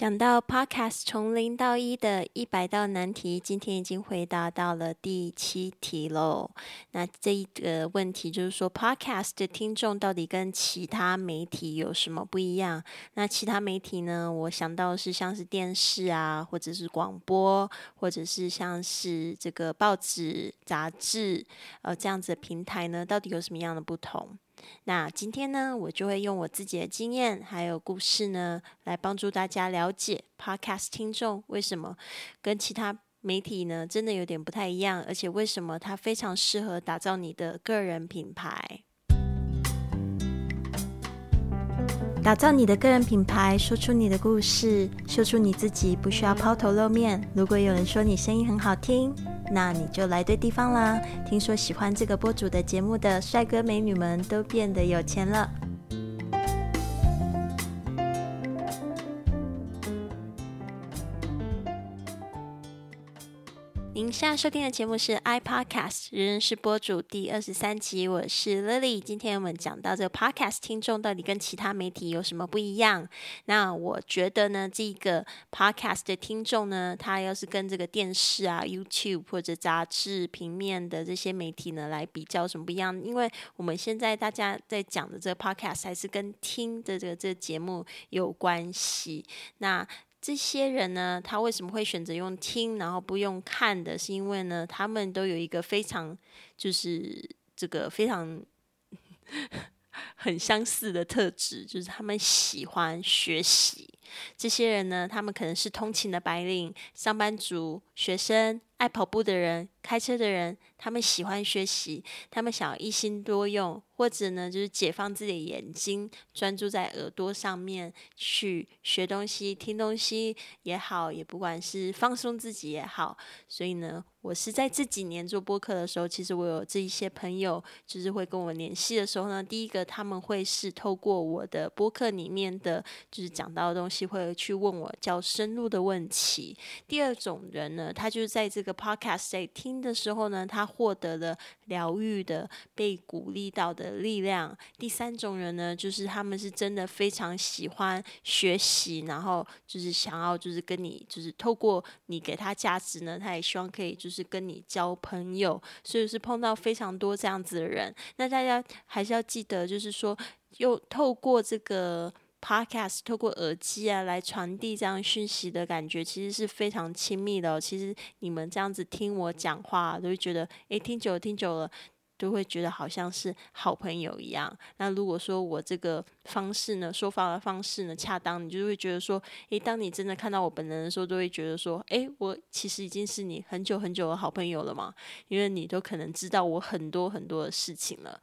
讲到 Podcast 从零到一的一百道难题，今天已经回答到了第七题喽。那这一个问题就是说，Podcast 的听众到底跟其他媒体有什么不一样？那其他媒体呢？我想到是像是电视啊，或者是广播，或者是像是这个报纸、杂志，呃，这样子的平台呢，到底有什么样的不同？那今天呢，我就会用我自己的经验还有故事呢，来帮助大家了解 Podcast 听众为什么跟其他媒体呢真的有点不太一样，而且为什么它非常适合打造你的个人品牌。打造你的个人品牌，说出你的故事，说出你自己，不需要抛头露面。如果有人说你声音很好听。那你就来对地方啦！听说喜欢这个播主的节目的帅哥美女们都变得有钱了。您现在收听的节目是 iPodcast 人人是播主第二十三集，我是 Lily。今天我们讲到这个 Podcast 听众到底跟其他媒体有什么不一样？那我觉得呢，这个 Podcast 的听众呢，他要是跟这个电视啊、YouTube 或者杂志、平面的这些媒体呢来比较，什么不一样？因为我们现在大家在讲的这个 Podcast 还是跟听的这个这个节目有关系。那这些人呢，他为什么会选择用听，然后不用看的？是因为呢，他们都有一个非常，就是这个非常 很相似的特质，就是他们喜欢学习。这些人呢，他们可能是通勤的白领、上班族、学生、爱跑步的人、开车的人。他们喜欢学习，他们想要一心多用，或者呢，就是解放自己的眼睛，专注在耳朵上面去学东西、听东西也好，也不管是放松自己也好。所以呢，我是在这几年做播客的时候，其实我有这一些朋友，就是会跟我联系的时候呢，第一个他们会是透过我的播客里面的，就是讲到的东西，会去问我较深入的问题。第二种人呢，他就是在这个 podcast 在听的时候呢，他获得了疗愈的、被鼓励到的力量。第三种人呢，就是他们是真的非常喜欢学习，然后就是想要就是跟你就是透过你给他价值呢，他也希望可以就是跟你交朋友。所以是碰到非常多这样子的人。那大家还是要记得，就是说，又透过这个 podcast，透过耳机啊来传递这样讯息的感觉，其实是非常亲密的。其实你们这样子听我讲话，都会觉得，诶，听久了，听久了。都会觉得好像是好朋友一样。那如果说我这个方式呢，说话的方式呢恰当，你就会觉得说，诶，当你真的看到我本人的时候，都会觉得说，诶，我其实已经是你很久很久的好朋友了嘛，因为你都可能知道我很多很多的事情了。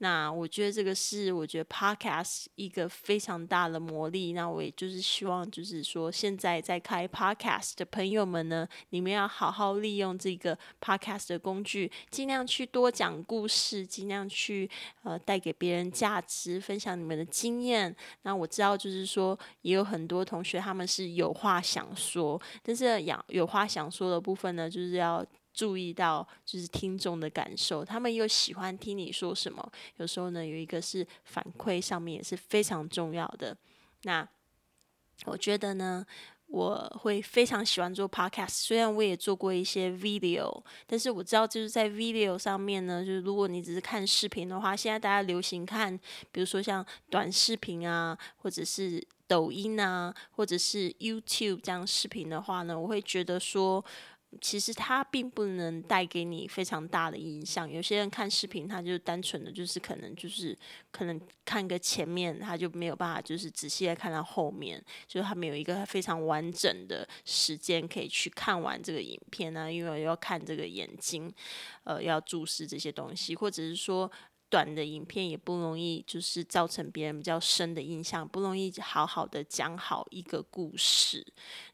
那我觉得这个是我觉得 podcast 一个非常大的魔力。那我也就是希望，就是说现在在开 podcast 的朋友们呢，你们要好好利用这个 podcast 的工具，尽量去多讲故。故事尽量去呃带给别人价值，分享你们的经验。那我知道就是说，也有很多同学他们是有话想说，但是有有话想说的部分呢，就是要注意到就是听众的感受，他们又喜欢听你说什么。有时候呢，有一个是反馈上面也是非常重要的。那我觉得呢。我会非常喜欢做 podcast，虽然我也做过一些 video，但是我知道就是在 video 上面呢，就是如果你只是看视频的话，现在大家流行看，比如说像短视频啊，或者是抖音啊，或者是 YouTube 这样视频的话呢，我会觉得说。其实它并不能带给你非常大的影响。有些人看视频，他就单纯的就是可能就是可能看个前面，他就没有办法就是仔细的看到后面，就是他没有一个非常完整的时间可以去看完这个影片呢，因为要看这个眼睛，呃，要注视这些东西，或者是说。短的影片也不容易，就是造成别人比较深的印象，不容易好好的讲好一个故事。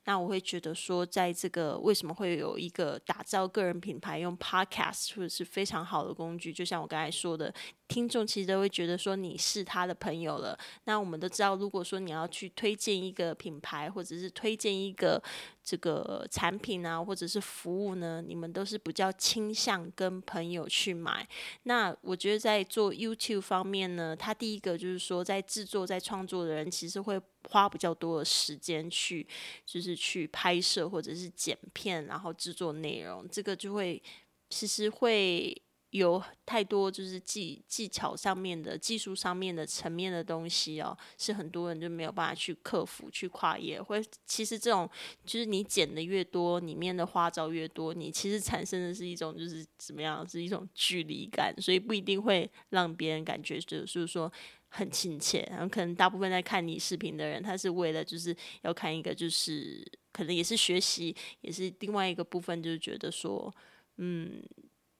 那我会觉得说，在这个为什么会有一个打造个人品牌用 Podcast 或者是非常好的工具，就像我刚才说的，听众其实都会觉得说你是他的朋友了。那我们都知道，如果说你要去推荐一个品牌，或者是推荐一个这个产品啊，或者是服务呢，你们都是比较倾向跟朋友去买。那我觉得在做 YouTube 方面呢，他第一个就是说，在制作、在创作的人，其实会花比较多的时间去，就是去拍摄或者是剪片，然后制作内容，这个就会其实会。有太多就是技技巧上面的、技术上面的层面的东西哦，是很多人就没有办法去克服、去跨越。或其实这种就是你剪的越多，里面的花招越多，你其实产生的是一种就是怎么样，是一种距离感，所以不一定会让别人感觉就是说很亲切。然后可能大部分在看你视频的人，他是为了就是要看一个就是可能也是学习，也是另外一个部分，就是觉得说，嗯，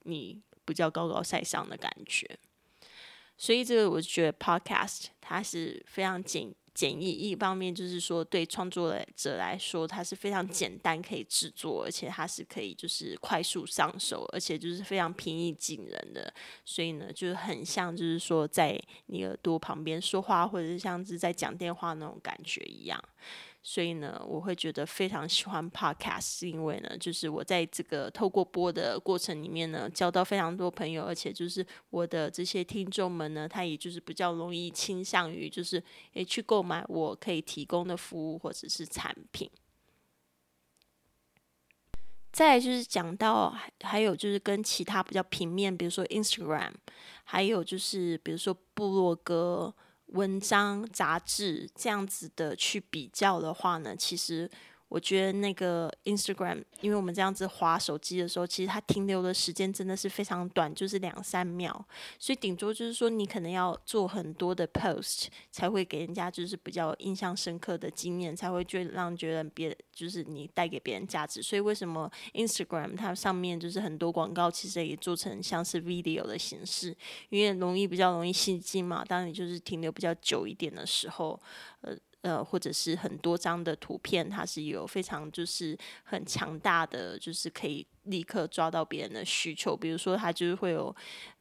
你。比较高高在上的感觉，所以这个我觉得 podcast 它是非常简简易，一方面就是说对创作者来说它是非常简单可以制作，而且它是可以就是快速上手，而且就是非常平易近人的，所以呢就是很像就是说在你耳朵旁边说话，或者是像是在讲电话那种感觉一样。所以呢，我会觉得非常喜欢 podcast，是因为呢，就是我在这个透过播的过程里面呢，交到非常多朋友，而且就是我的这些听众们呢，他也就是比较容易倾向于就是诶去购买我可以提供的服务或者是产品。再就是讲到还有就是跟其他比较平面，比如说 Instagram，还有就是比如说部落格。文章、杂志这样子的去比较的话呢，其实。我觉得那个 Instagram，因为我们这样子滑手机的时候，其实它停留的时间真的是非常短，就是两三秒。所以顶多就是说，你可能要做很多的 post，才会给人家就是比较印象深刻的经验，才会觉得让觉得别就是你带给别人价值。所以为什么 Instagram 它上面就是很多广告，其实也做成像是 video 的形式，因为容易比较容易吸睛嘛。当你就是停留比较久一点的时候，呃。呃，或者是很多张的图片，它是有非常就是很强大的，就是可以立刻抓到别人的需求。比如说，它就是会有，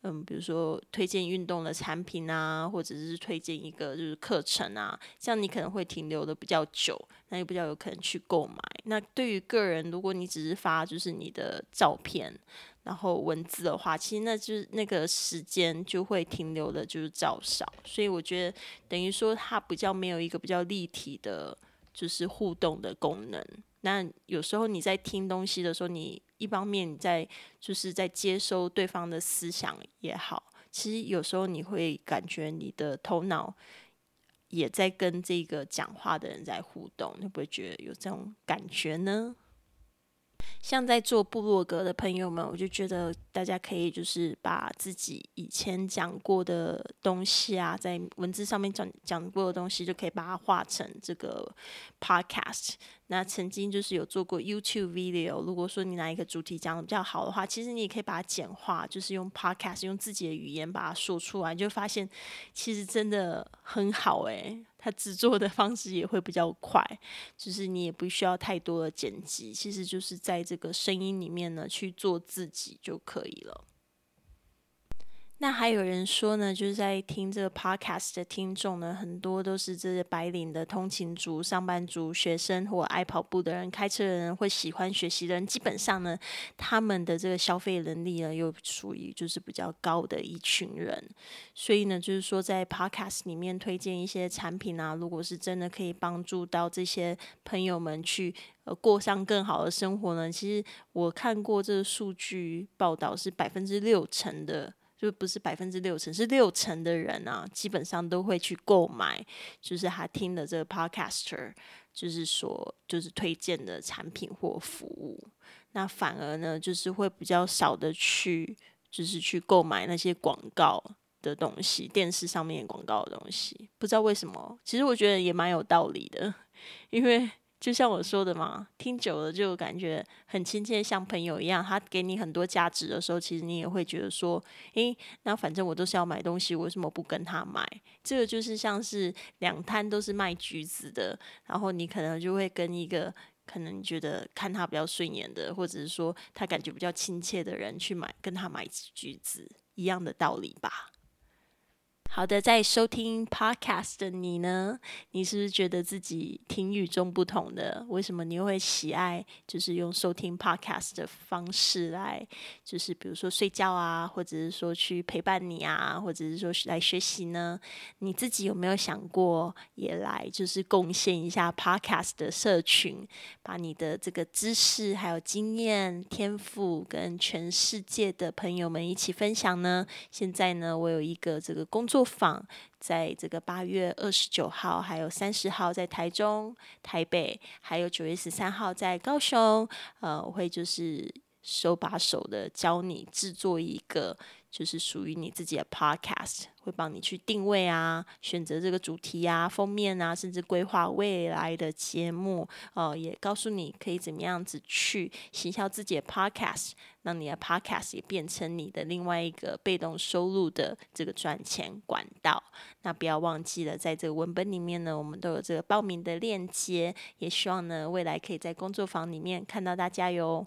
嗯，比如说推荐运动的产品啊，或者是推荐一个就是课程啊，这样你可能会停留的比较久，那也比较有可能去购买。那对于个人，如果你只是发就是你的照片。然后文字的话，其实那就是那个时间就会停留的，就是较少，所以我觉得等于说它比较没有一个比较立体的，就是互动的功能。那有时候你在听东西的时候，你一方面你在就是在接收对方的思想也好，其实有时候你会感觉你的头脑也在跟这个讲话的人在互动，你会不会觉得有这种感觉呢？像在做部落格的朋友们，我就觉得大家可以就是把自己以前讲过的东西啊，在文字上面讲讲过的东西，就可以把它画成这个 podcast。那曾经就是有做过 YouTube video，如果说你哪一个主题讲的比较好的话，其实你也可以把它简化，就是用 podcast 用自己的语言把它说出来，就发现其实真的很好诶。它制作的方式也会比较快，就是你也不需要太多的剪辑，其实就是在这个声音里面呢去做自己就可以了。那还有人说呢，就是在听这个 podcast 的听众呢，很多都是这些白领的通勤族、上班族、学生或爱跑步的人、开车的人，或喜欢学习的人。基本上呢，他们的这个消费能力呢，又属于就是比较高的一群人。所以呢，就是说在 podcast 里面推荐一些产品啊，如果是真的可以帮助到这些朋友们去呃过上更好的生活呢，其实我看过这个数据报道是百分之六成的。就不是百分之六成，是六成的人啊，基本上都会去购买，就是他听的这个 podcaster，就是说就是推荐的产品或服务。那反而呢，就是会比较少的去，就是去购买那些广告的东西，电视上面广告的东西。不知道为什么，其实我觉得也蛮有道理的，因为。就像我说的嘛，听久了就感觉很亲切，像朋友一样。他给你很多价值的时候，其实你也会觉得说，诶，那反正我都是要买东西，为什么不跟他买？这个就是像是两摊都是卖橘子的，然后你可能就会跟一个可能觉得看他比较顺眼的，或者是说他感觉比较亲切的人去买，跟他买橘子一样的道理吧。好的，在收听 podcast 的你呢，你是不是觉得自己挺与众不同的？为什么你会喜爱就是用收听 podcast 的方式来，就是比如说睡觉啊，或者是说去陪伴你啊，或者是说来学习呢？你自己有没有想过也来就是贡献一下 podcast 的社群，把你的这个知识、还有经验、天赋跟全世界的朋友们一起分享呢？现在呢，我有一个这个工作。访在这个八月二十九号，还有三十号在台中、台北，还有九月十三号在高雄。呃，我会就是手把手的教你制作一个。就是属于你自己的 podcast，会帮你去定位啊，选择这个主题啊、封面啊，甚至规划未来的节目。哦，也告诉你可以怎么样子去行销自己的 podcast，让你的 podcast 也变成你的另外一个被动收入的这个赚钱管道。那不要忘记了，在这个文本里面呢，我们都有这个报名的链接，也希望呢未来可以在工作坊里面看到大家哟。